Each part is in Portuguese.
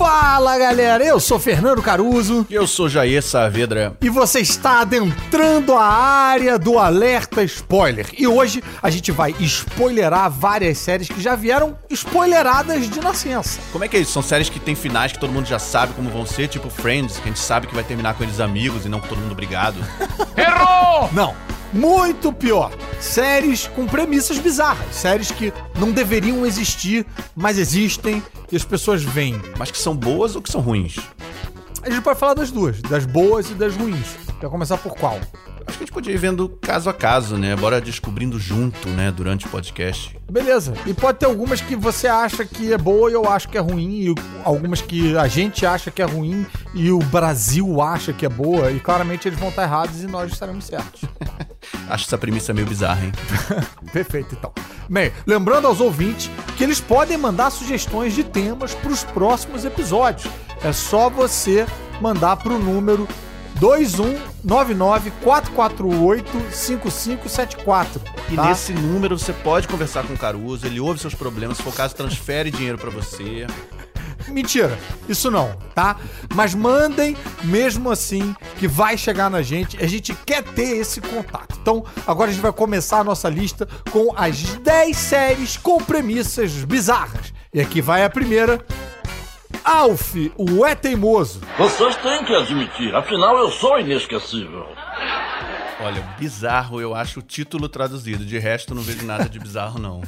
Fala galera, eu sou Fernando Caruso. E eu sou Jair Saavedra. E você está adentrando a área do alerta spoiler. E hoje a gente vai spoilerar várias séries que já vieram spoileradas de nascença. Como é que é isso? São séries que tem finais que todo mundo já sabe como vão ser, tipo Friends, que a gente sabe que vai terminar com eles amigos e não com todo mundo brigado. Errou! Não. Muito pior. Séries com premissas bizarras. Séries que não deveriam existir, mas existem e as pessoas veem. Mas que são boas ou que são ruins? A gente pode falar das duas, das boas e das ruins. Quer começar por qual? Acho que a gente podia ir vendo caso a caso, né? Bora descobrindo junto, né? Durante o podcast. Beleza. E pode ter algumas que você acha que é boa e eu acho que é ruim. E algumas que a gente acha que é ruim e o Brasil acha que é boa. E claramente eles vão estar errados e nós estaremos certos. acho essa premissa meio bizarra, hein? Perfeito, então. Bem, lembrando aos ouvintes que eles podem mandar sugestões de temas para os próximos episódios. É só você mandar para o número 2199-448-5574. E tá? nesse número você pode conversar com o Caruso, ele ouve seus problemas, se for o caso, transfere dinheiro para você. Mentira, isso não, tá? Mas mandem mesmo assim que vai chegar na gente. A gente quer ter esse contato. Então, agora a gente vai começar a nossa lista com as 10 séries com premissas bizarras. E aqui vai a primeira, Alf, o é teimoso. Vocês têm que admitir, afinal eu sou inesquecível. Olha, bizarro eu acho o título traduzido. De resto, não vejo nada de bizarro, não.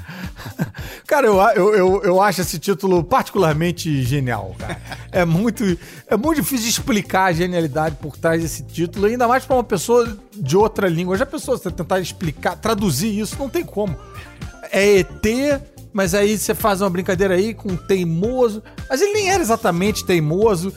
Cara, eu, eu, eu, eu, acho esse título particularmente genial, cara. É muito, é muito difícil de explicar a genialidade por trás desse título, ainda mais para uma pessoa de outra língua. Já pensou você tentar explicar, traduzir isso? Não tem como. É ET mas aí você faz uma brincadeira aí com teimoso. Mas ele nem era exatamente teimoso.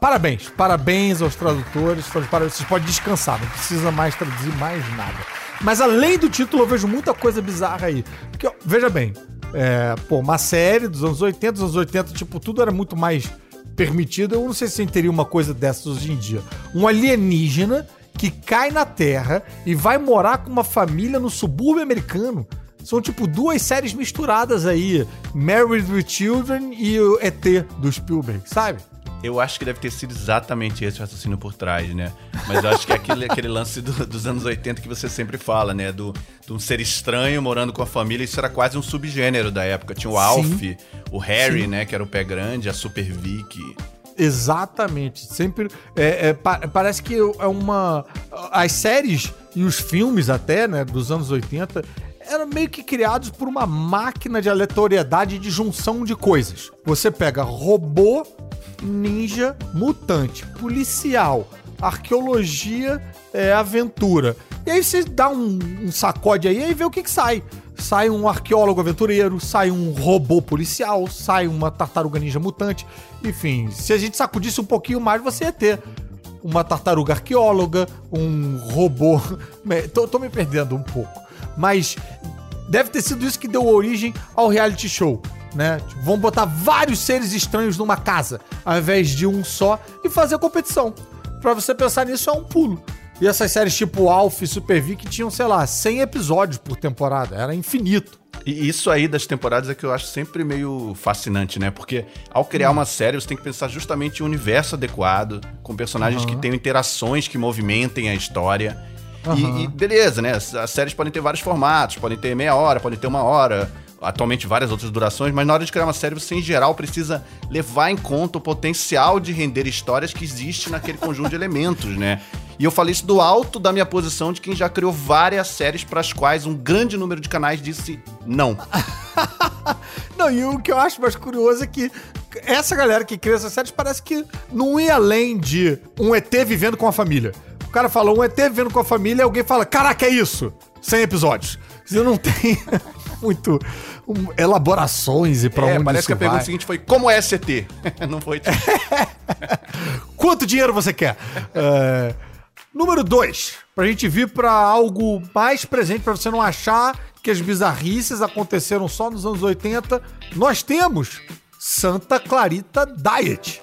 Parabéns, parabéns aos tradutores. Vocês podem descansar, não precisa mais traduzir mais nada. Mas além do título, eu vejo muita coisa bizarra aí. Porque, veja bem, é, pô, uma série dos anos 80, dos anos 80, tipo, tudo era muito mais permitido. Eu não sei se teria uma coisa dessas hoje em dia. Um alienígena que cai na Terra e vai morar com uma família no subúrbio americano. São tipo duas séries misturadas aí: Married with Children e o ET do Spielberg, sabe? Eu acho que deve ter sido exatamente esse o raciocínio por trás, né? Mas eu acho que é aquele, aquele lance do, dos anos 80 que você sempre fala, né? Do, de um ser estranho morando com a família. Isso era quase um subgênero da época. Tinha o Alf, Sim. o Harry, Sim. né? Que era o pé grande, a Super Vicky. Exatamente. Sempre. É, é, pa parece que é uma. As séries e os filmes, até, né? Dos anos 80 eram meio que criados por uma máquina de aleatoriedade de junção de coisas. Você pega robô, ninja, mutante, policial, arqueologia, é, aventura. E aí você dá um, um sacode aí e vê o que, que sai. Sai um arqueólogo aventureiro, sai um robô policial, sai uma tartaruga ninja mutante. Enfim, se a gente sacudisse um pouquinho mais, você ia ter uma tartaruga arqueóloga, um robô. tô, tô me perdendo um pouco. Mas deve ter sido isso que deu origem ao reality show. Né? Tipo, vão botar vários seres estranhos numa casa, ao invés de um só, e fazer competição. Pra você pensar nisso é um pulo. E essas séries tipo Alf e Super V que tinham, sei lá, 100 episódios por temporada. Era infinito. E isso aí das temporadas é que eu acho sempre meio fascinante, né? Porque ao criar hum. uma série, você tem que pensar justamente em um universo adequado, com personagens uhum. que tenham interações que movimentem a história. Uhum. E, e, beleza, né? As séries podem ter vários formatos, podem ter meia hora, podem ter uma hora, atualmente várias outras durações, mas na hora de criar uma série, você em geral precisa levar em conta o potencial de render histórias que existe naquele conjunto de elementos, né? E eu falei isso do alto da minha posição de quem já criou várias séries para as quais um grande número de canais disse não. não, e o que eu acho mais curioso é que essa galera que cria essas séries parece que não ia além de um ET vivendo com a família. O cara fala um ET vivendo com a família alguém fala, caraca, é isso? 100 episódios. Você não tem muito um, elaborações e pra é, onde parece que a pergunta seguinte foi, como é ST? não foi tipo... Quanto dinheiro você quer? É... Número 2, pra gente vir pra algo mais presente, pra você não achar que as bizarrices aconteceram só nos anos 80, nós temos Santa Clarita Diet.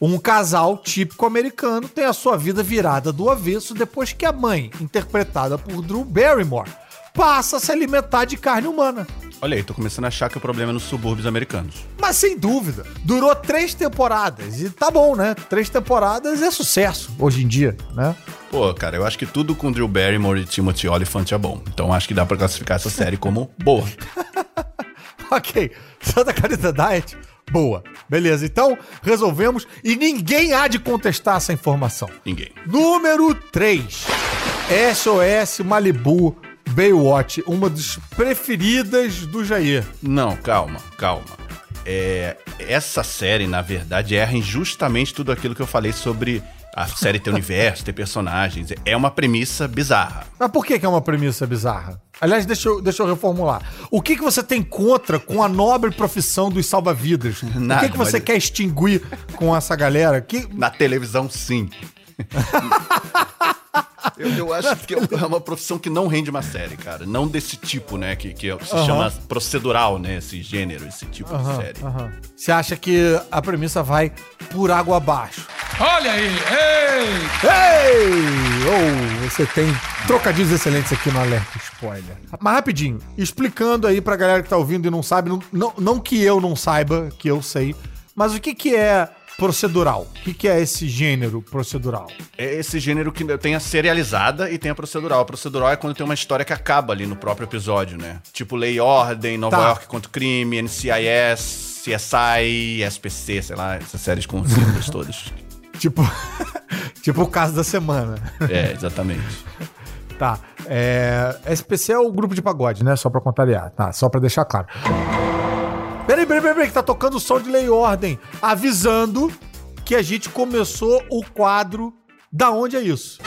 Um casal típico americano tem a sua vida virada do avesso depois que a mãe, interpretada por Drew Barrymore, passa a se alimentar de carne humana. Olha aí, tô começando a achar que o problema é nos subúrbios americanos. Mas sem dúvida, durou três temporadas. E tá bom, né? Três temporadas é sucesso hoje em dia, né? Pô, cara, eu acho que tudo com Drew Barrymore e Timothy Olyphant é bom. Então acho que dá pra classificar essa série como boa. ok. Santa Clarita Diet, boa. Beleza, então resolvemos. E ninguém há de contestar essa informação. Ninguém. Número 3. SOS Malibu Baywatch, uma das preferidas do Jair. Não, calma, calma. É, essa série, na verdade, erra em justamente tudo aquilo que eu falei sobre a série ter universo, ter personagens. É uma premissa bizarra. Mas por que, que é uma premissa bizarra? Aliás, deixa eu, deixa eu reformular. O que, que você tem contra com a nobre profissão dos salva-vidas? O que, que você mas- quer extinguir com essa galera? Que... Na televisão, sim. eu, eu acho que é uma profissão que não rende uma série, cara. Não desse tipo, né? Que, que se Aham. chama procedural, né? Esse gênero, esse tipo de série. Você acha que a premissa vai por água abaixo? Olha aí, ei! Ei! Oh, você tem trocadilhos excelentes aqui no Alerta Spoiler. Mas rapidinho, explicando aí pra galera que tá ouvindo e não sabe, não, não, não que eu não saiba, que eu sei, mas o que que é procedural? O que que é esse gênero procedural? É esse gênero que tem a serializada e tem a procedural. A procedural é quando tem uma história que acaba ali no próprio episódio, né? Tipo Lei e Ordem, Nova Tá. York contra o Crime, NCIS, CSI, SPC, sei lá, essas séries com símbolos todas. Tipo, tipo o caso da semana. É, exatamente. Tá. É, SPC é o grupo de pagode, né? Só pra contrariar. Tá, só pra deixar claro. Peraí, peraí, peraí, que tá tocando o som de lei e ordem. Avisando que a gente começou o quadro Da Onde é Isso?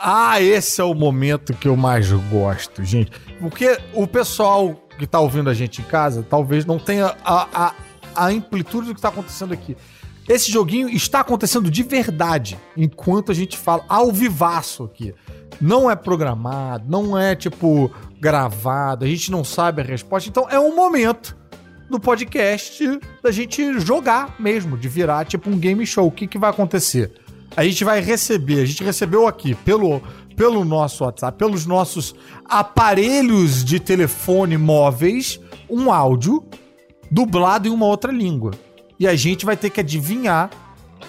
Ah, esse é o momento que eu mais gosto, gente. Porque o pessoal que tá ouvindo a gente em casa talvez não tenha a, a, a amplitude do que tá acontecendo aqui. Esse joguinho está acontecendo de verdade enquanto a gente fala ao vivaço aqui. Não é programado, não é tipo gravado, a gente não sabe a resposta. Então é um momento no podcast da gente jogar mesmo, de virar tipo um game show. O que, que vai acontecer? A gente vai receber, a gente recebeu aqui pelo, pelo nosso WhatsApp, pelos nossos aparelhos de telefone móveis, um áudio dublado em uma outra língua. E a gente vai ter que adivinhar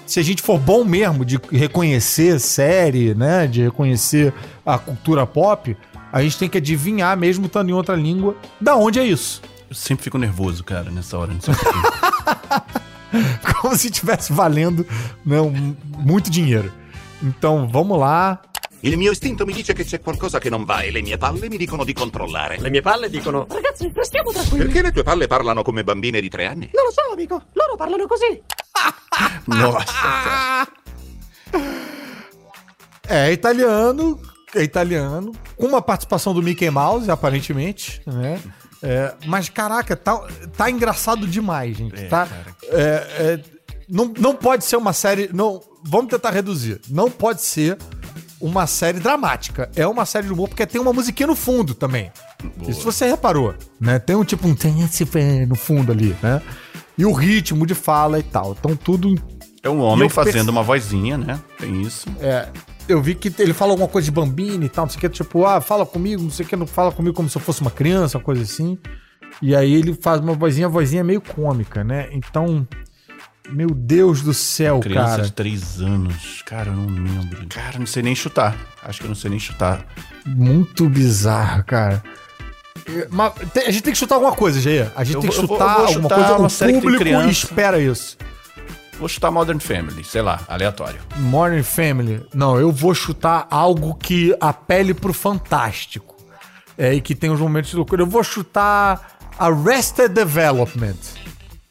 se a gente for bom mesmo de reconhecer série, né, de reconhecer a cultura pop, a gente tem que adivinhar mesmo estando em outra língua, da onde é isso. Eu sempre fico nervoso, cara, nessa hora. Não sei. Como se estivesse valendo né, um- muito dinheiro. Então, vamos lá. Il mio istinto mi dice che c'è qualcosa che non va e le mie palle mi dicono di controllare. Le mie palle dicono: Ragazzi, restiamo tranquilli. Perché le tue palle parlano come bambine di tre anni? Non lo so, amico. Loro parlano così. Nossa, cara. É italiano, é italiano, com uma participação do Mickey Mouse, aparentemente, né? É, mas, caraca, tá, tá engraçado demais, gente. tá? É, é, não, não pode ser uma série. Não, vamos tentar reduzir. Não pode ser uma série dramática. É uma série de humor, porque tem uma musiquinha no fundo também. Isso você reparou, né? Tem um tipo um no fundo ali, né? E o ritmo de fala e tal. Então tudo É um homem fazendo perce- uma vozinha, né? Tem isso. é, eu vi que ele fala alguma coisa de bambina e tal, não sei o que, tipo, ah, fala comigo, não sei o que, não fala comigo como se eu fosse uma criança, uma coisa assim. E aí ele faz uma vozinha, vozinha meio cômica, né? Então, meu Deus do céu, Criança cara. de 3 anos. Cara, eu não lembro. Cara, não sei nem chutar. Acho que eu não sei nem chutar. Muito bizarro, cara. É, Mas a gente tem que chutar alguma coisa, Jair. A gente Eu tem que vou- eu vou- chutar vou alguma chutar coisa. O público criança. espera isso. Vou chutar Modern Family, sei lá, aleatório. Modern Family. Não, eu vou chutar algo que apele pro fantástico. É, e que tem uns momentos de loucura. Eu vou chutar Arrested Development.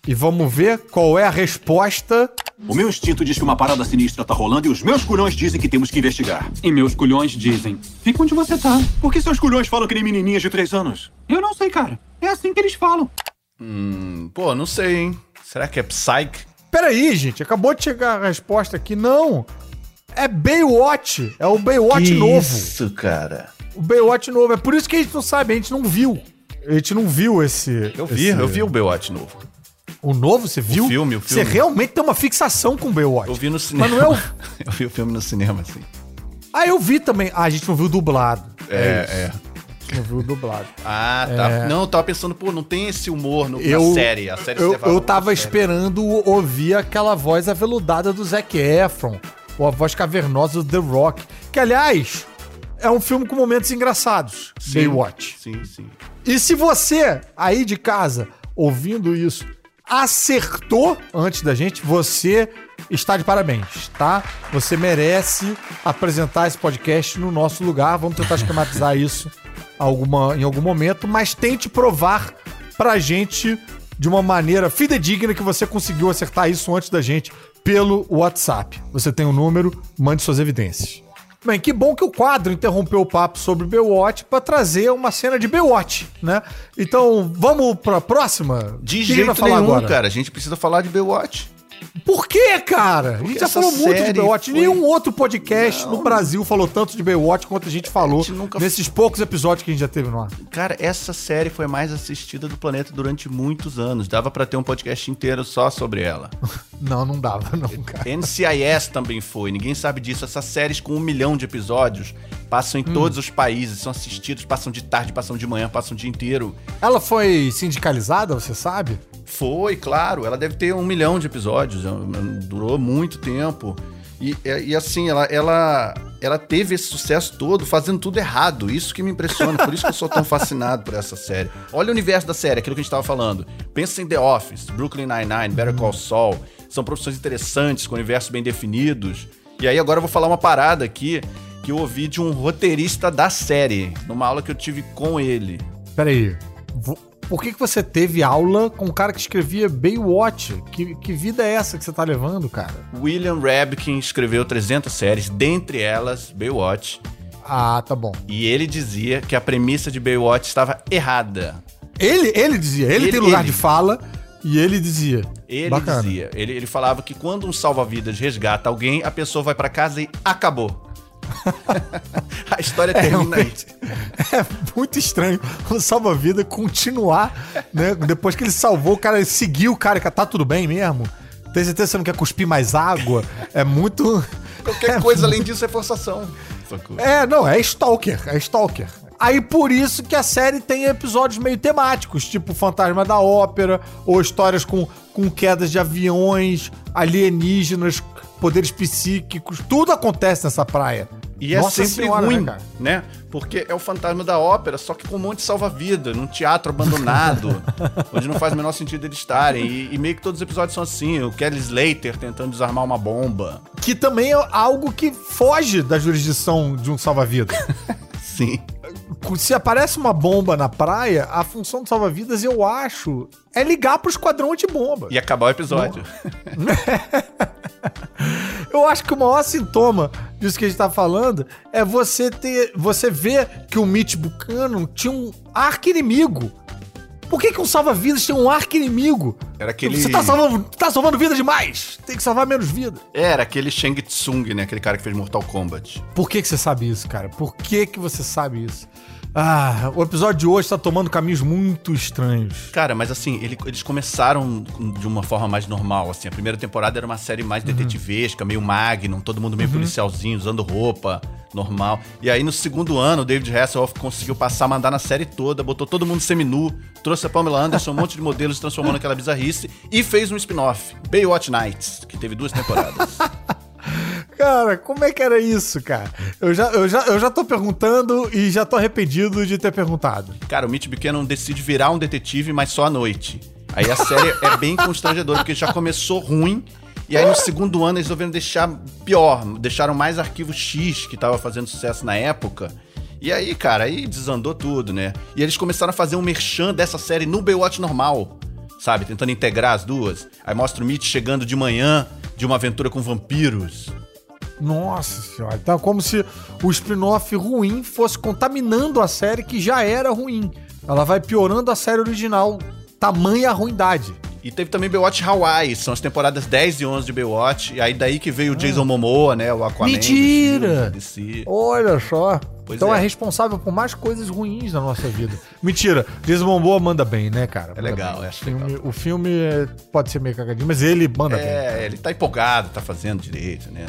E vamos ver qual é a resposta. O meu instinto diz que uma parada sinistra tá rolando e os meus culhões dizem que temos que investigar. E meus culhões dizem: Fica onde você tá. Por que seus culhões falam que nem menininhas de três anos? Eu não sei, cara. É assim que eles falam. Hum, pô, não sei, hein? Será que é Psyche? Peraí, gente, acabou de chegar a resposta aqui. Não. É Baywatch. É o Baywatch novo. Isso, cara. O Baywatch novo. É por isso que a gente não sabe, a gente não viu. A gente não viu esse. Eu vi, esse- eu vi o Baywatch novo. O novo, você viu? filme, o Você filme. realmente tem uma fixação com o Baywatch. Eu vi no cinema. Mas não é o... eu vi o filme no cinema, assim. Ah, eu vi também. Ah, a gente não viu dublado. É, é. Não viu dublado. Ah, tá. É. Não, eu tava pensando, pô, não tem esse humor no, Eu, na série. A série eu, eu tava esperando ouvir aquela voz aveludada do Zac Efron, ou a voz cavernosa do The Rock, que aliás é um filme com momentos engraçados. Sim. Baywatch. Sim, sim. E se você aí de casa ouvindo isso acertou antes da gente, você está de parabéns, tá? Você merece apresentar esse podcast no nosso lugar. Vamos tentar esquematizar isso alguma, em algum momento, mas tente provar pra gente de uma maneira fidedigna que você conseguiu acertar isso antes da gente pelo WhatsApp. Você tem o número, mande suas evidências. Bem, que bom que o quadro interrompeu o papo sobre Baywatch para trazer uma cena de Baywatch, né? Então, vamos próxima? De que a gente vai jeito nenhum, cara. A gente precisa falar de Baywatch. Por quê, cara? a gente Porque já falou muito de Baywatch. foi- Nenhum outro podcast no Brasil falou tanto de Baywatch quanto a gente falou gente nunca- nesses poucos episódios que a gente já teve no ar. Cara, essa série foi a mais assistida do planeta durante muitos anos. Dava pra ter um podcast inteiro só sobre ela. Não, não dava, não, cara. NCIS também foi, ninguém sabe disso. Essas séries com um milhão de episódios passam em Hum. todos os países, são assistidos, passam de tarde, passam de manhã, passam o dia inteiro. Ela foi sindicalizada, você sabe? Foi, claro, ela deve ter um milhão de episódios, é, durou muito tempo. E, e, assim, ela, ela, ela teve esse sucesso todo fazendo tudo errado. Isso que me impressiona, por isso que eu sou tão fascinado por essa série. Olha o universo da série, aquilo que a gente tava falando. Pensa em The Office, Brooklyn Nine-Nine, Better Call Saul. São profissões interessantes, com universos bem definidos. E aí agora eu vou falar uma parada aqui que eu ouvi de um roteirista da série, numa aula que eu tive com ele. Peraí. Por que, que você teve aula com um cara que escrevia Baywatch? Que, que vida é essa que você tá levando, cara? William Rabkin escreveu 300 séries, dentre elas Baywatch, Ah, tá bom. e ele dizia que a premissa de Baywatch estava errada. Ele, ele dizia, ele, Ele- tem lugar ele. de fala e ele dizia. Ele Bacana. dizia, ele, ele falava que quando um salva-vidas resgata alguém, a pessoa vai pra casa e acabou. a história termina aí. realmente. É muito estranho o salva-vida continuar, né? Depois que ele salvou, o cara seguiu o cara, que tá tudo bem mesmo? Tem certeza que você não quer cuspir mais água? É muito. Qualquer coisa além disso é forçação. É, não, é Stalker, é Stalker. Aí por isso que a série tem episódios meio temáticos, tipo Fantasma da Ópera, ou histórias com, com quedas de aviões, alienígenas, poderes psíquicos, tudo acontece nessa praia. E é Nossa sempre Senhora, ruim, né, né? Porque é o fantasma da ópera, só que com um monte de salva-vida, num teatro abandonado, onde não faz o menor sentido eles estarem. E, e meio que todos os episódios são assim: o Kelly Slater tentando desarmar uma bomba. Que também é algo que foge da jurisdição de um salva-vida. Sim. Se aparece uma bomba na praia, a função do salva-vidas, eu acho, é ligar pro esquadrão antibomba. E acabar o episódio. Eu acho que o maior sintoma disso que a gente tá falando é você ter. Você ver que o Mitch Buchanan tinha um arco-inimigo. Por que, que um salva-vidas tem um arco-inimigo? Era aquele- Você tá salvando, tá salvando vida demais! Tem que salvar menos vida. Era aquele Shang Tsung, né? Aquele cara que fez Mortal Kombat. Por que, que você sabe isso, cara? Por que, que você sabe isso? Ah, o episódio de hoje tá tomando caminhos muito estranhos. Cara, mas assim, ele- eles começaram de uma forma mais normal, assim. A primeira temporada era uma série mais detetivesca, meio Magnum, todo mundo meio policialzinho, usando roupa normal. E aí no segundo ano, o David Hasselhoff conseguiu passar, mandar na série toda, botou todo mundo seminu, trouxe a Pamela Anderson, um monte de modelos, transformou naquela bizarrice e fez um spin-off, Baywatch Nights, que teve duas temporadas. Cara, como é que era isso, cara? Eu já, eu já, eu já tô perguntando e já tô arrependido de ter perguntado. Cara, o Mitch Buchanan decide virar um detetive, mas só à noite. Aí a série é bem constrangedora, porque já começou ruim. E aí no segundo ano eles resolveram deixar pior. Deixaram mais arquivo X, que tava fazendo sucesso na época. E aí, cara, aí desandou tudo, né? E eles começaram a fazer um merchan dessa série no Baywatch normal. Sabe? Tentando integrar as duas. Aí mostra o Mitch chegando de manhã de uma aventura com vampiros. Nossa senhora. Então é como se o spin-off ruim fosse contaminando a série que já era ruim. Ela vai piorando a série original. Tamanha ruindade. E teve também Baywatch Hawaii, são as temporadas 10 e 11 de Baywatch. E aí daí que veio o Jason Momoa, né? O Aquaman. Mentira! DC. Olha só. Pois então é. é. responsável por mais coisas ruins na nossa vida. Mentira. Jason Momoa manda bem, né, cara? Manda legal, bem. eu acho o filme, legal. O filme é- pode ser meio cagadinho, mas ele manda bem. É, ele tá empolgado, tá fazendo direito, né?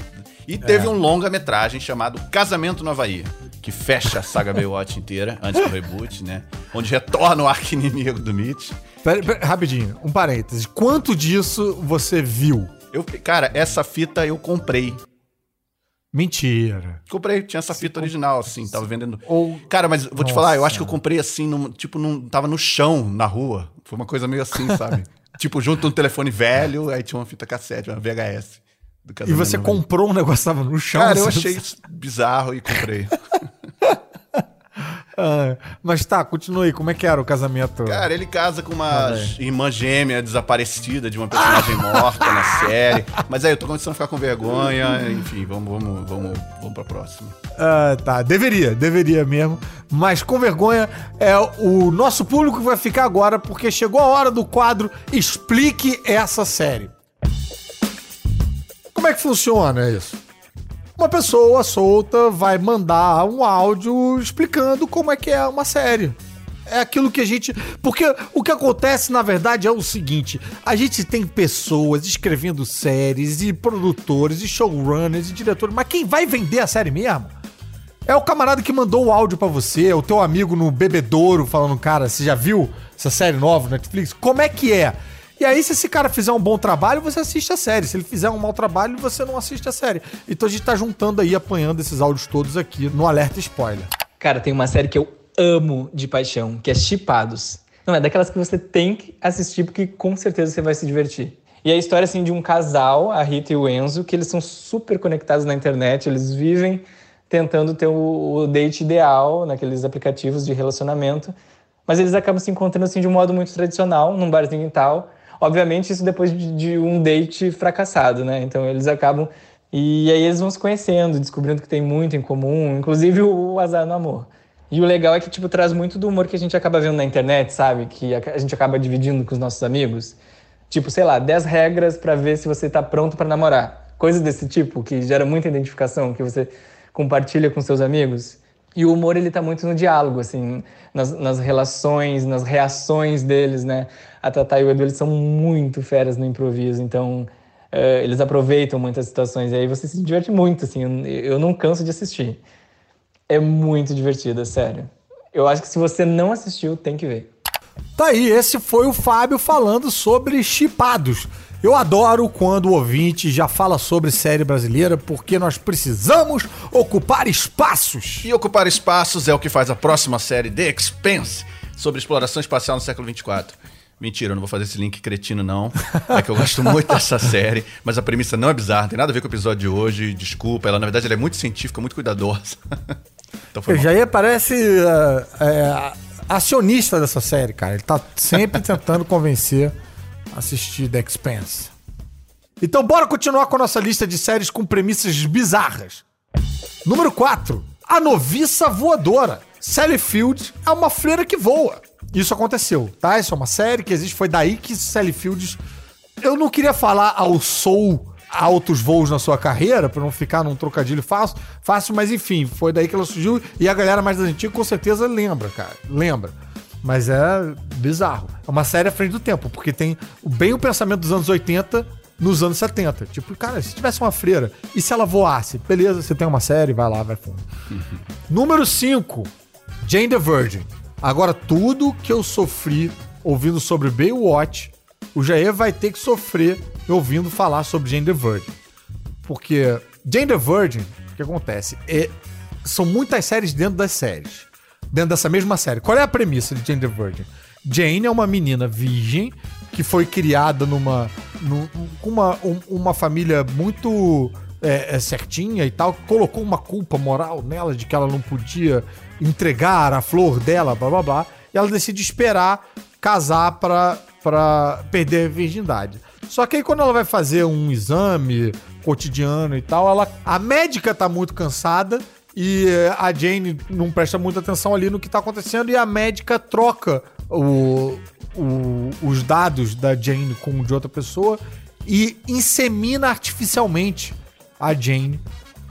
E teve um longa-metragem chamado Casamento no Havaí, que fecha a saga Baywatch inteira, antes do reboot, né? Onde retorna o arqui-inimigo do Mitch. Pera, pera, rapidinho, um parênteses. Quanto disso você viu? Eu, cara, essa fita eu comprei. Mentira. Comprei, tinha essa fita original, assim, tava vendendo. Ou- Cara, mas vou te Nossa. falar, eu acho que eu comprei assim, num, tipo, num, tava no chão, na rua. Foi uma coisa meio assim, sabe? tipo, junto um telefone velho, aí tinha uma fita cassete, uma VHS. E você comprou um negócio que tava no chão? Cara, eu achei isso bizarro e comprei. Ah, mas tá, continue aí. Como é que era o casamento? Cara, ele casa com uma irmã gêmea desaparecida de uma personagem morta na série. Mas aí eu tô começando a ficar com vergonha. Enfim, vamos, vamos, vamos, vamos pra próxima. Ah, tá, deveria, deveria mesmo. Mas com vergonha é o nosso público que vai ficar agora, porque chegou a hora do quadro Explique essa série. Como é que funciona isso? Uma pessoa solta vai mandar um áudio explicando como é que é uma série. É aquilo que a gente. Porque o que acontece, na verdade, é o seguinte: a gente tem pessoas escrevendo séries, e produtores, e showrunners, e diretores, mas quem vai vender a série mesmo? É o camarada que mandou o áudio pra você, é o teu amigo no bebedouro falando, cara, você já viu essa série nova no Netflix? Como é que é? E aí, se esse cara fizer um bom trabalho, você assiste a série. Se ele fizer um mau trabalho, você não assiste a série. Então a gente tá juntando aí, apanhando esses áudios todos aqui no Alerta Spoiler. Cara, tem uma série que eu amo de paixão, que é Chipados. Não, é daquelas que você tem que assistir, porque com certeza você vai se divertir. E é a história, assim, de um casal, a Rita e o Enzo, que eles são super conectados na internet, eles vivem tentando ter o, o date ideal naqueles aplicativos de relacionamento, mas eles acabam se encontrando, assim, de um modo muito tradicional, num barzinho e tal. Obviamente, isso depois de, de um date fracassado, né? Então, eles acabam... E aí eles vão se conhecendo, descobrindo que tem muito em comum, inclusive o azar no amor. E o legal é que, tipo, traz muito do humor que a gente acaba vendo na internet, sabe? Que a gente acaba dividindo com os nossos amigos. Tipo, sei lá, 10 regras pra ver se você tá pronto pra namorar. Coisas desse tipo, que gera muita identificação, que você compartilha com seus amigos. E o humor, ele tá muito no diálogo, assim, nas, nas relações, nas reações deles, né? A Tatá e o Edu, eles são muito feras no improviso, então eh, eles aproveitam muitas situações. E aí você se diverte muito, assim, eu, eu não canso de assistir. É muito divertido, é sério. Eu acho que se você não assistiu, tem que ver. Tá aí, esse foi o Fábio falando sobre chipados. Eu adoro quando o ouvinte já fala sobre série brasileira, porque nós precisamos ocupar espaços. E ocupar espaços é o que faz a próxima série The Expanse, sobre exploração espacial no século 24. Mentira, eu não vou fazer esse link cretino, não. É que eu gosto muito dessa série, mas a premissa não é bizarra, tem nada a ver com o episódio de hoje. Desculpa, ela na verdade ela é muito científica, muito cuidadosa. então foi O mal. Jair parece é, é, acionista dessa série, cara. Ele tá sempre tentando convencer assistir The Expanse. Então bora continuar com a nossa lista de séries com premissas bizarras. Número 4. A Noviça Voadora. Sally Field é uma freira que voa. Isso aconteceu, tá? Isso é uma série que existe. Foi daí que Sally Fields... Eu não queria falar ao soul altos voos na sua carreira, pra não ficar num trocadilho fácil, fácil, mas enfim, foi daí que ela surgiu e a galera mais das antigas com certeza lembra, cara. Lembra. Mas é bizarro. É uma série à frente do tempo, porque tem bem o pensamento dos anos 80 nos anos 70. Tipo, cara, se tivesse uma freira e se ela voasse, beleza, você tem uma série, vai lá, vai fundo. Número 5, Jane the Virgin. Agora, tudo que eu sofri ouvindo sobre Baywatch, o Jair vai ter que sofrer ouvindo falar sobre Jane the Virgin. Porque Jane the Virgin, o que acontece? É, são muitas séries dentro das séries. Dentro dessa mesma série. Qual é a premissa de Jane the Virgin? Jane é uma menina virgem que foi criada numa. num- com uma, um- uma família muito é, é, certinha e tal, colocou uma culpa moral nela de que ela não podia entregar a flor dela, blá blá blá. E ela decide esperar casar pra, pra perder a virgindade. Só que aí quando ela vai fazer um exame cotidiano e tal, ela, a médica tá muito cansada e eh, a Jane não presta muita atenção ali no que tá acontecendo e a médica troca o, o- os dados da Jane com de outra pessoa e insemina artificialmente a Jane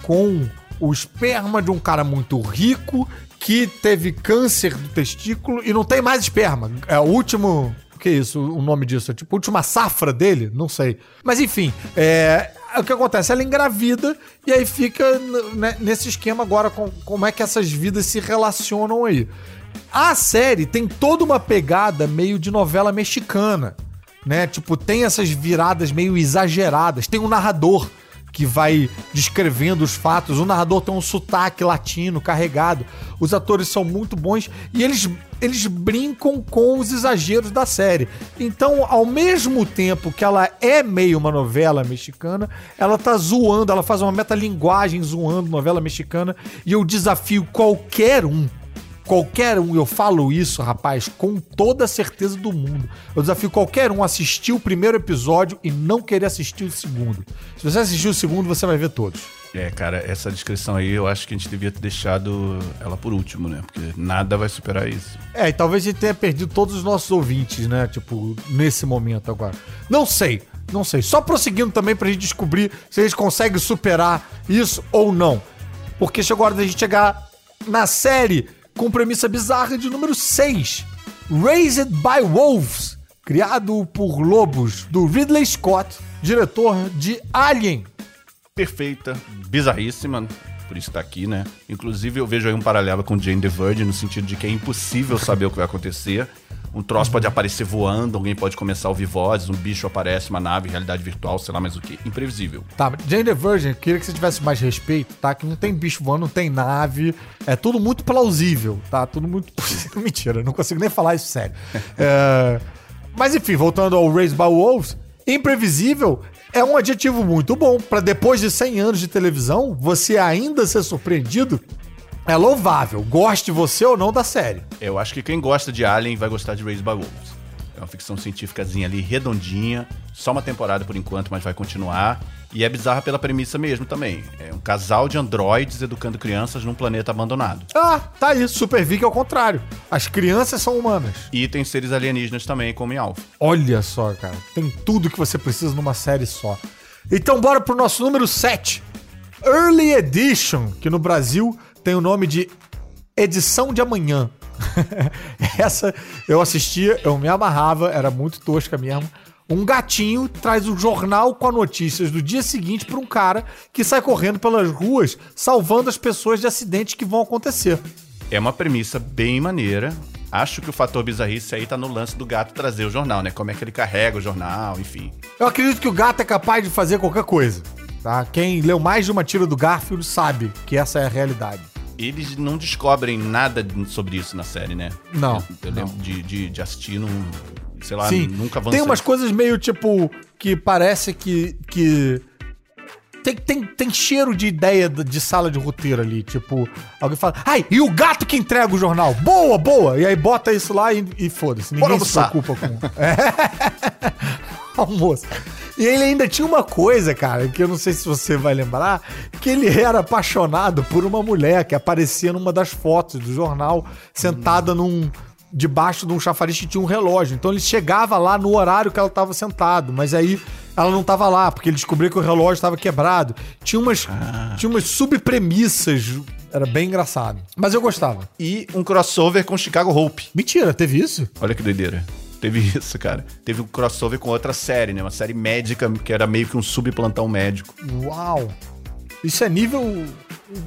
com o esperma de um cara muito rico que teve câncer do testículo e não tem mais esperma. É o último. O que é isso? O nome disso? É tipo última safra dele? Não sei. Mas enfim, é, o que acontece? Ela engravida e aí fica né, nesse esquema agora com como é que essas vidas se relacionam aí. A série tem toda uma pegada meio de novela mexicana, né? Tipo, tem essas viradas meio exageradas. Tem um narrador que vai descrevendo os fatos. O narrador tem um sotaque latino carregado. Os atores são muito bons e eles, eles brincam com os exageros da série. Então, ao mesmo tempo que ela é meio uma novela mexicana, ela tá zoando, ela faz uma metalinguagem zoando novela mexicana e eu desafio qualquer um Qualquer um, eu falo isso, rapaz, com toda a certeza do mundo. Eu desafio qualquer um a assistir o primeiro episódio e não querer assistir o segundo. Se você assistir o segundo, você vai ver todos. É, cara, essa descrição aí eu acho que a gente devia ter deixado ela por último, né? Porque nada vai superar isso. É, e talvez a gente tenha perdido todos os nossos ouvintes, né? Tipo, nesse momento agora. Não sei, não sei. Só prosseguindo também pra gente descobrir se eles conseguem superar isso ou não. Porque chegou a hora da gente chegar na série com premissa bizarra de número 6. Raised by Wolves, criado por lobos, do Ridley Scott, diretor de Alien. Perfeita, bizarríssima, por isso tá aqui, né? Inclusive eu vejo aí um paralelo com Jane the Virgin, no sentido de que é impossível saber o que vai acontecer. Um troço pode aparecer voando, alguém pode começar a ouvir vozes, um bicho aparece, uma nave, realidade virtual, sei lá mais o que. Imprevisível. Tá, Jane the Virgin, queria que você tivesse mais respeito, tá? Que não tem bicho voando, não tem nave. É tudo muito plausível, tá? Tudo muito. Mentira, não consigo nem falar isso sério. É... Mas enfim, voltando ao Raised by Wolves, imprevisível é um adjetivo muito bom para depois de 100 anos de televisão, você ainda ser surpreendido é louvável, goste você ou não da série. Eu acho que quem gosta de Alien vai gostar de Raised by Wolves. É uma ficção científicazinha ali, redondinha. Só uma temporada por enquanto, mas vai continuar. E é bizarra pela premissa mesmo também. É um casal de androides educando crianças num planeta abandonado. Ah, tá aí. Super Vic é o contrário. As crianças são humanas. E tem seres alienígenas também, como em Alpha. Olha só, cara. Tem tudo que você precisa numa série só. Então bora pro nosso número 7. Early Edition, que no Brasil tem o nome de Edição de Amanhã. Essa eu assistia, eu me amarrava, era muito tosca mesmo. Um gatinho traz o jornal com as notícias do dia seguinte para um cara que sai correndo pelas ruas salvando as pessoas de acidentes que vão acontecer. É uma premissa bem maneira. Acho que o fator bizarrice aí tá no lance do gato trazer o jornal, né? Como é que ele carrega o jornal, enfim. Eu acredito que o gato é capaz de fazer qualquer coisa, tá? Quem leu mais de uma tira do Garfield sabe que essa é a realidade eles não descobrem nada sobre isso na série, né? Não. Eu, eu lembro. De, de, de, assistir num. Sei lá, Sim. nunca avancei. Tem umas coisas meio tipo. que parece que. que tem, tem, tem cheiro de ideia de sala de roteiro ali. Tipo, alguém fala, ai, e o gato que entrega o jornal? Boa, boa! E aí bota isso lá e, e foda-se. Ninguém se preocupa com. É. Almoço. E ele ainda tinha uma coisa, cara, que eu não sei se você vai lembrar, que ele era apaixonado por uma mulher que aparecia numa das fotos do jornal, sentada num debaixo de um chafariz que tinha um relógio. Então ele chegava lá no horário que ela estava sentado, mas aí ela não estava lá, porque ele descobriu que o relógio estava quebrado. Tinha umas, ah. tinha umas subpremissas. Era bem engraçado. Mas eu gostava. E um crossover com Chicago Hope. Mentira, teve isso? Olha que doideira. Teve isso, cara. Teve um crossover com outra série, né? Uma série médica que era meio que um subplantão médico. Uau! Isso é nível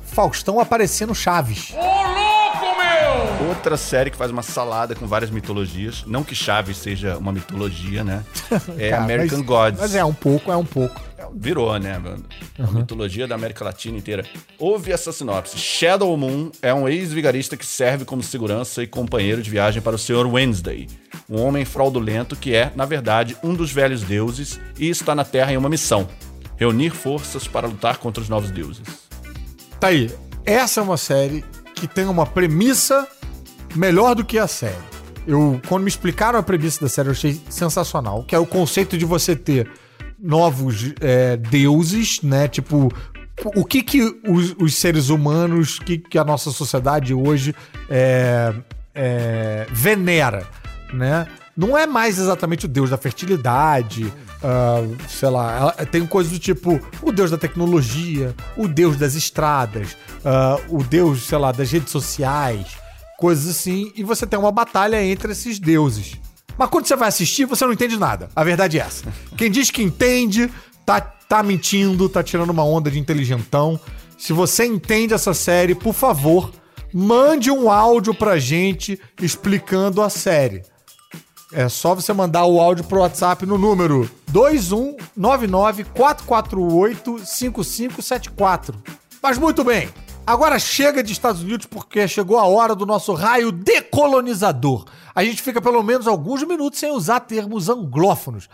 Faustão aparecendo Chaves. Ô, louco, meu! Outra série que faz uma salada com várias mitologias. Não que Chaves seja uma mitologia, né? É Cara, American mas, Gods. Mas é um pouco, é um pouco. Virou, né, mano? A uhum. mitologia da América Latina inteira. Ouve essa sinopse. Shadow Moon é um ex-vigarista que serve como segurança e companheiro de viagem para o Sr. Wednesday, um homem fraudulento que é, na verdade, um dos velhos deuses e está na Terra em uma missão: reunir forças para lutar contra os novos deuses. Tá aí. Essa é uma série que tem uma premissa melhor do que a série. Eu, quando me explicaram a premissa da série, eu achei sensacional, que é o conceito de você ter novos é, deuses, né? Tipo, o que que os, os seres humanos, que, que a nossa sociedade hoje é, é, venera, né? Não é mais exatamente o deus da fertilidade, uh, sei lá, tem coisas do tipo o deus da tecnologia, o deus das estradas, uh, o deus, sei lá, das redes sociais, coisas assim, e você tem uma batalha entre esses deuses. Mas quando você vai assistir, você não entende nada. A verdade é essa. Quem diz que entende, tá, tá mentindo, tá tirando uma onda de inteligentão. Se você entende essa série, por favor, mande um áudio pra gente explicando a série. É só você mandar o áudio pro WhatsApp no número 2199-448-5574. Mas muito bem, agora chega de Estados Unidos porque chegou a hora do nosso raio decolonizador. A gente fica pelo menos alguns minutos sem usar termos anglófonos.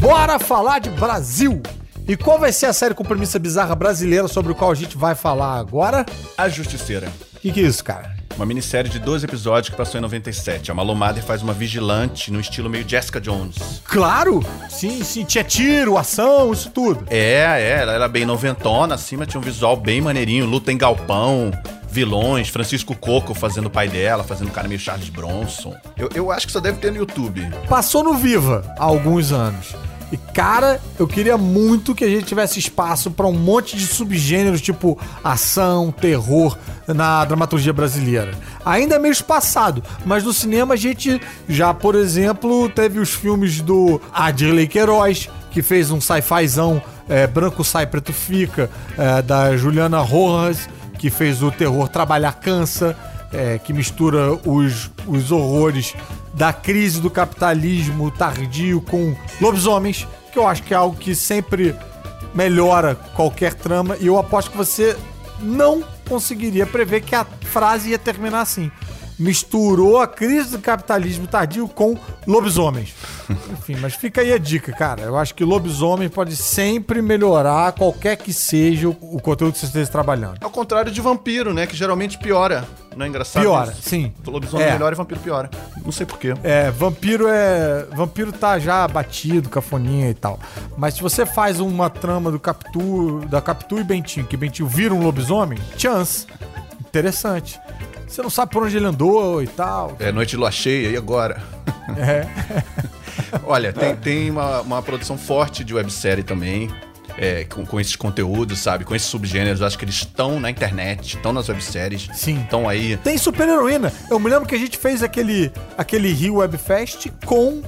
Bora falar de Brasil! E qual vai ser a série com premissa bizarra brasileira sobre o qual a gente vai falar agora? A Justiceira. O que, que é isso, cara? Uma minissérie de 12 episódios que passou em 97. A Malomada faz uma vigilante no estilo meio Jessica Jones. Claro! Sim, sim, tinha tiro, ação, isso tudo. É, é, ela era bem noventona, acima tinha um visual bem maneirinho, luta em galpão, vilões, Francisco Coco fazendo o pai dela, fazendo um cara meio Charles Bronson. Eu, eu acho que só deve ter no YouTube. Passou no Viva há alguns anos. E cara, eu queria muito que a gente tivesse espaço pra um monte de subgêneros tipo ação, terror na dramaturgia brasileira. Ainda é meio espaçado, mas no cinema a gente já, por exemplo, teve os filmes do Adirley Queiroz, que fez um sci-fizão é, branco sai, preto fica, é, da Juliana Rojas, que fez o terror Trabalhar Cansa, é, que mistura os, os horrores da crise do capitalismo tardio com lobisomens, que eu acho que é algo que sempre melhora qualquer trama, e eu aposto que você não conseguiria prever que a frase ia terminar assim. Misturou a crise do capitalismo tardio com lobisomens. Enfim, mas fica aí a dica, cara. Eu acho que lobisomem pode sempre melhorar qualquer que seja o, o conteúdo que você esteja trabalhando. Ao contrário de vampiro, né? Que geralmente piora. Não é engraçado? Piora, isso? sim. O lobisomem É. melhora e vampiro piora. Não sei porquê. É, vampiro é. Vampiro tá já batido, cafoninha e tal. Mas se você faz uma trama do Capitu, da Capitu e Bentinho, que Bentinho vira um lobisomem, chance. Interessante. Você não sabe por onde ele andou e tal. É noite de lua cheia, e agora? É. Olha, tem, tem uma, uma produção forte de websérie também. é, com, com esses conteúdos, sabe? Com esses subgêneros. Eu acho que eles estão na internet, estão nas webséries. Sim. Estão aí. Tem super heroína. Eu me lembro que a gente fez aquele, aquele Rio Webfest com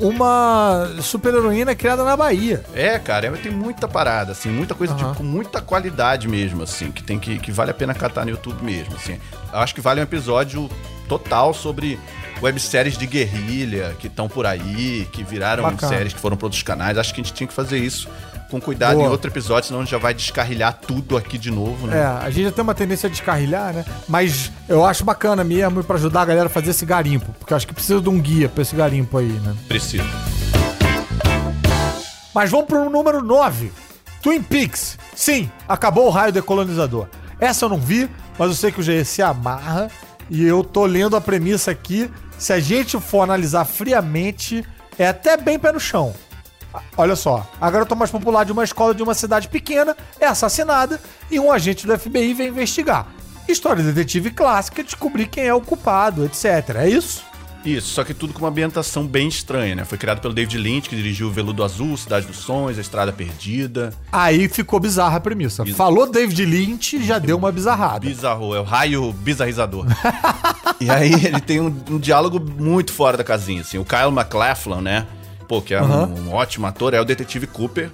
uma super heroína criada na Bahia. É, cara, é, tem muita parada, assim, muita coisa tipo, com muita qualidade mesmo, assim, que tem que, que vale a pena catar no YouTube mesmo, assim. Acho que vale um episódio total sobre webséries de guerrilha que estão por aí, que viraram Bacana. séries que foram para outros canais. Acho que a gente tinha que fazer isso com cuidado Boa. em outro episódio, senão a gente já vai descarrilhar tudo aqui de novo, É, né? a gente já tem uma tendência a descarrilhar, né? Mas eu acho bacana mesmo pra ajudar a galera a fazer esse garimpo. Porque eu acho que precisa de um guia pra esse garimpo aí, né? Preciso. Mas vamos pro número 9. Twin Peaks. Sim, acabou o raio decolonizador. Essa eu não vi, mas eu sei que o GE se amarra. E eu tô lendo a premissa aqui. Se a gente for analisar friamente, é até bem pé no chão. Olha só, a garota mais popular de uma escola de uma cidade pequena é assassinada e um agente do FBI vem investigar. História de detetive clássica, descobrir quem é o culpado, etc. É isso? Isso, só que tudo com uma ambientação bem estranha, né? Foi criado pelo David Lynch, que dirigiu Veludo Azul, Cidade dos Sonhos, A Estrada Perdida. Aí ficou bizarra a premissa. Falou David Lynch, já deu uma bizarrada. Bizarro, é o raio bizarrizador. e aí ele tem um, um diálogo muito fora da casinha, assim. O Kyle MacLachlan, né? Pô, que é Aham. um, um ótimo ator, é o detetive Cooper,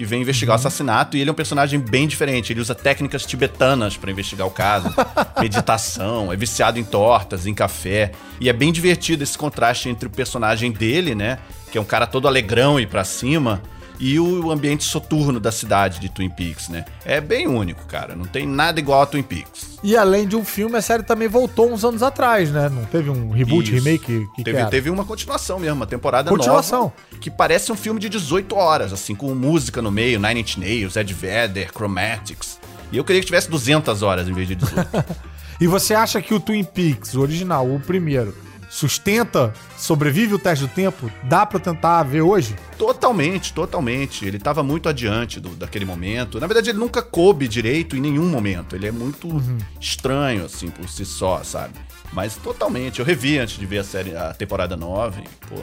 que vem investigar o assassinato, e ele é um personagem bem diferente. Ele usa técnicas tibetanas pra investigar o caso. Meditação, é viciado em tortas, em café. E é bem divertido esse contraste entre o personagem dele, né? Que é um cara todo alegrão e pra cima. E o ambiente soturno da cidade de Twin Peaks, né? É bem único, cara. Não tem nada igual a Twin Peaks. E além de um filme, a série também voltou uns anos atrás, né? Não teve um reboot, Isso. remake? Que que teve, era? teve uma continuação mesmo, uma temporada Continuação. nova. Que parece um filme de 18 horas, assim, com música no meio, Nine Inch Nails, Ed Vedder, Chromatics. E eu queria que tivesse 200 horas em vez de 18. E você acha que o Twin Peaks, o original, o primeiro, sustenta, sobrevive o teste do tempo? Dá pra tentar ver hoje? totalmente, totalmente. Ele tava muito adiante do- daquele momento. Na verdade, ele nunca coube direito em nenhum momento. Ele é muito Uhum. estranho, assim, por si só, sabe? Mas totalmente. Eu revi antes de ver a série, a temporada 9. Pô,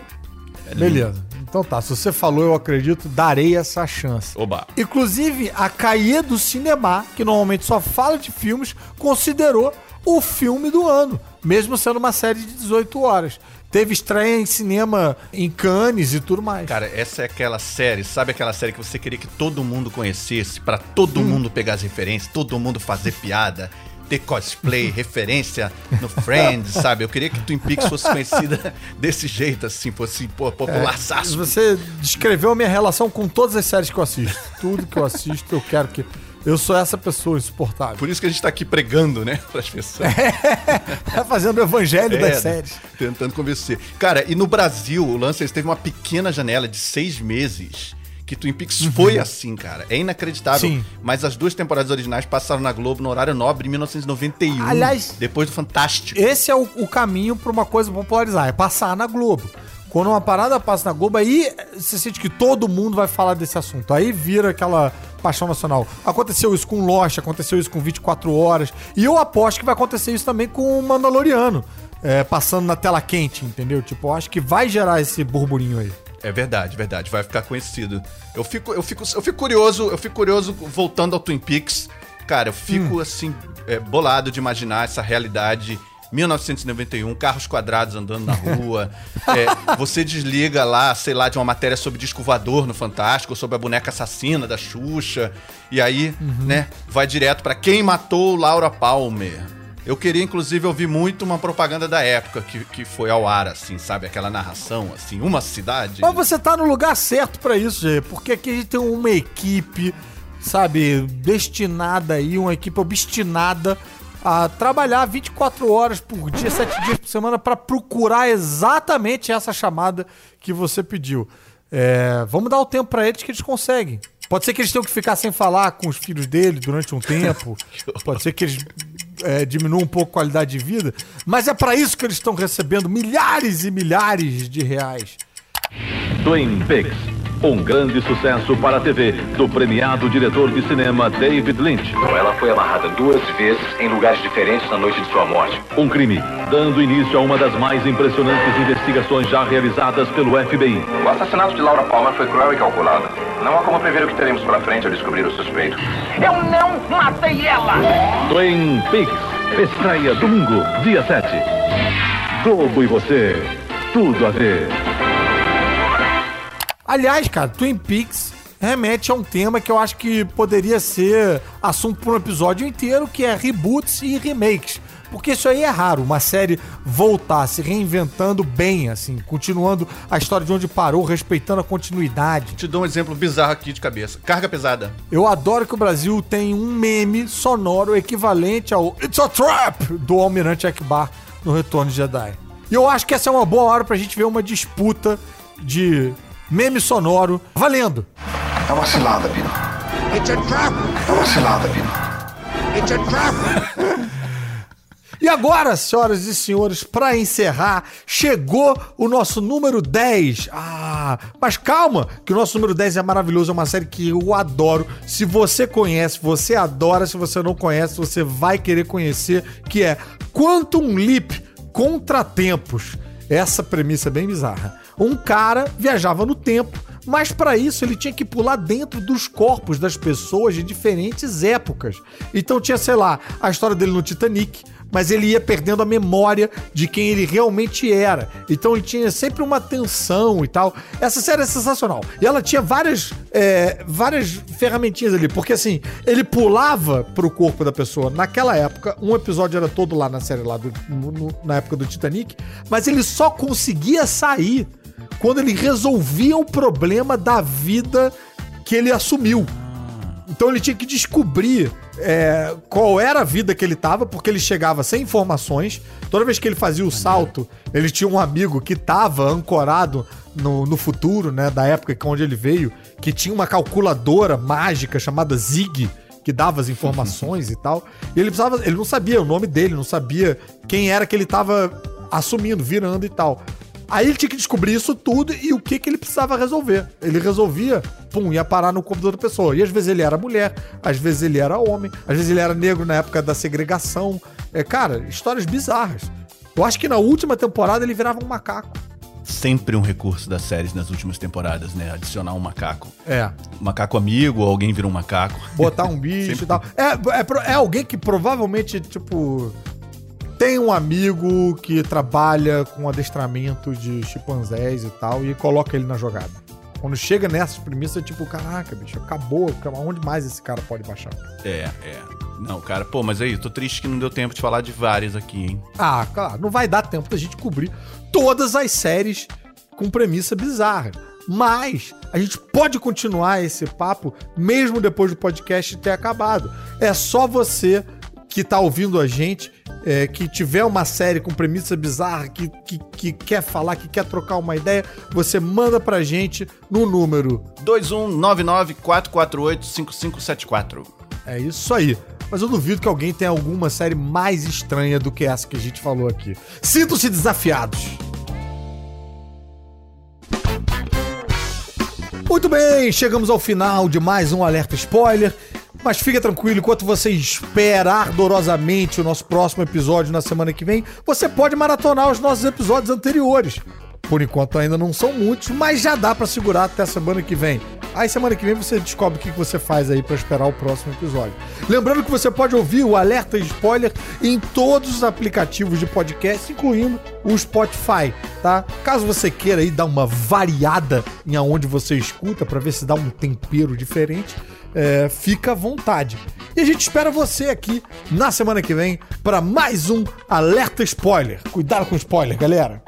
é. Beleza. Então tá, se você falou, eu acredito, darei essa chance. Oba. Inclusive, a Cahiers do Cinema, que normalmente só fala de filmes, considerou o filme do ano, mesmo sendo uma série de 18 horas. teve estreia em cinema em Cannes e tudo mais. Cara, essa é aquela série, sabe aquela série que você queria que todo mundo conhecesse, pra todo mundo pegar as referências, todo mundo fazer piada, ter cosplay, referência no Friends, sabe? Eu queria que Twin Peaks fosse conhecida desse jeito, assim, fosse pô, popular saço. Você descreveu a minha relação com todas as séries que eu assisto. Tudo que eu assisto, eu quero que. Eu sou essa pessoa insuportável. Por isso que a gente tá aqui pregando, né, pras pessoas. Tá fazendo o evangelho É, das séries. Tentando convencer. Cara, e no Brasil, o lance eles teve uma pequena janela de seis meses. Que Twin Peaks foi assim, cara. É inacreditável. Sim. Mas as duas temporadas originais passaram na Globo no horário nobre em 1991. Aliás- depois do Fantástico. Esse é o, o caminho pra uma coisa popularizar, é passar na Globo. Quando uma parada passa na Globo, aí você sente que todo mundo vai falar desse assunto. Aí vira aquela paixão nacional. Aconteceu isso com Lost, aconteceu isso com 24 horas. E eu aposto que vai acontecer isso também com o Mandaloriano. é, passando na tela quente, entendeu? Tipo, eu acho que vai gerar esse burburinho aí. É verdade, verdade. Vai ficar conhecido. Eu fico, eu fico, eu fico curioso, eu fico curioso voltando ao Twin Peaks. Cara, eu fico assim, é, bolado de imaginar essa realidade. 1991, carros quadrados andando na rua. É, você desliga lá, sei lá, de uma matéria sobre disco voador no Fantástico, sobre a boneca assassina da Xuxa. E aí, né, vai direto pra quem matou Laura Palmer. Eu queria, inclusive, ouvir muito uma propaganda da época que, que foi ao ar, assim, sabe? Aquela narração, assim, uma cidade. Mas você tá no lugar certo pra isso, Gê, porque aqui a gente tem uma equipe, sabe, destinada aí, uma equipe obstinada a trabalhar 24 horas por dia, 7 dias por semana pra procurar exatamente essa chamada que você pediu. É, vamos dar o tempo pra eles que eles conseguem. Pode ser que eles tenham que ficar sem falar com os filhos dele durante um tempo. Pode ser que eles é, diminuam um pouco a qualidade de vida. Mas é pra isso que eles estão recebendo milhares e milhares de reais. Twin Peaks, um grande sucesso para a TV do premiado diretor de cinema David Lynch. Ela foi amarrada duas vezes em lugares diferentes na noite de sua morte. Um crime, dando início a uma das mais impressionantes investigações já realizadas pelo FBI. O assassinato de Laura Palmer foi cruel e calculado. Não há como prever o que teremos pela frente ao descobrir o suspeito. Eu não matei ela! Twin Peaks, estreia domingo, dia 7. Globo e você, tudo a ver. Aliás, cara, Twin Peaks remete a um tema que eu acho que poderia ser assunto para um episódio inteiro, que é reboots e remakes. Porque isso aí é raro, uma série voltar se reinventando bem, assim, continuando a história de onde parou, respeitando a continuidade. Te dou um exemplo bizarro aqui de cabeça. Carga pesada. Eu adoro que o Brasil tem um meme sonoro equivalente ao It's a Trap do Almirante Akbar no Retorno de Jedi. E eu acho que essa é uma boa hora pra gente ver uma disputa de meme sonoro valendo. É uma cilada, Pino. It's a trap! É uma cilada, Pino. It's a trap! E agora, senhoras e senhores, pra encerrar, chegou o nosso número 10. Ah, mas calma, que o nosso número 10 é maravilhoso, é uma série que eu adoro. Se você conhece, você adora. Se você não conhece, você vai querer conhecer, que é Quantum Leap Contratempos. Essa premissa é bem bizarra. Um cara viajava no tempo, mas para isso ele tinha que pular dentro dos corpos das pessoas de diferentes épocas. Então tinha, sei lá, a história dele no Titanic, mas ele ia perdendo a memória de quem ele realmente era. Então ele tinha sempre uma tensão e tal. Essa série é sensacional. E ela tinha várias, é, várias ferramentinhas ali, porque assim, ele pulava pro corpo da pessoa naquela época. Um episódio era todo lá na série, lá do- no- na época do Titanic, mas ele só conseguia sair quando ele resolvia o problema da vida que ele assumiu. Então ele tinha que descobrir é, qual era a vida que ele tava, porque ele chegava sem informações. Toda vez que ele fazia o salto, ele tinha um amigo que tava ancorado no, no futuro, né? Da época onde ele veio, que tinha uma calculadora mágica chamada Zig, que dava as informações e tal. E ele precisava. Ele não sabia o nome dele, não sabia quem era que ele tava assumindo, virando e tal. Aí ele tinha que descobrir isso tudo e o que que ele precisava resolver. Ele resolvia, pum, ia parar no corpo da outra pessoa. E às vezes ele era mulher, às vezes ele era homem, às vezes ele era negro na época da segregação. É, cara, histórias bizarras. Eu acho que na última temporada ele virava um macaco. Sempre um recurso das séries nas últimas temporadas, né? Adicionar um macaco. É. Um macaco amigo, ou alguém vira um macaco. Botar um bicho e tal. É, é, é alguém que provavelmente, tipo. Tem um amigo que trabalha com adestramento de chimpanzés e tal e coloca ele na jogada. Quando chega nessas premissas, é tipo, caraca, bicho, acabou. Onde mais esse cara pode baixar? É, é. Não, cara, pô, mas aí, tô triste que não deu tempo de falar de várias aqui, hein? Ah, claro, não vai dar tempo da gente cobrir todas as séries com premissa bizarra. Mas a gente pode continuar esse papo mesmo depois do podcast ter acabado. É só você que tá ouvindo a gente, é, que tiver uma série com premissa bizarra, que, que, que, quer falar, que quer trocar uma ideia, você manda pra gente no número 2199-448-5574. É isso aí. Mas eu duvido que alguém tenha alguma série mais estranha do que essa que a gente falou aqui. Sintam-se desafiados. Muito bem, chegamos ao final de mais um alerta spoiler. Mas fica tranquilo, enquanto você espera ardorosamente o nosso próximo episódio na semana que vem, você pode maratonar os nossos episódios anteriores. Por enquanto ainda não são muitos, mas já dá para segurar até a semana que vem. Aí semana que vem você descobre o que você faz aí para esperar o próximo episódio. Lembrando que você pode ouvir o alerta spoiler em todos os aplicativos de podcast, incluindo o Spotify, tá? Caso você queira aí dar uma variada em aonde você escuta para ver se dá um tempero diferente, é, fica à vontade. E a gente espera você aqui na semana que vem para mais um alerta spoiler. Cuidado com spoiler, galera.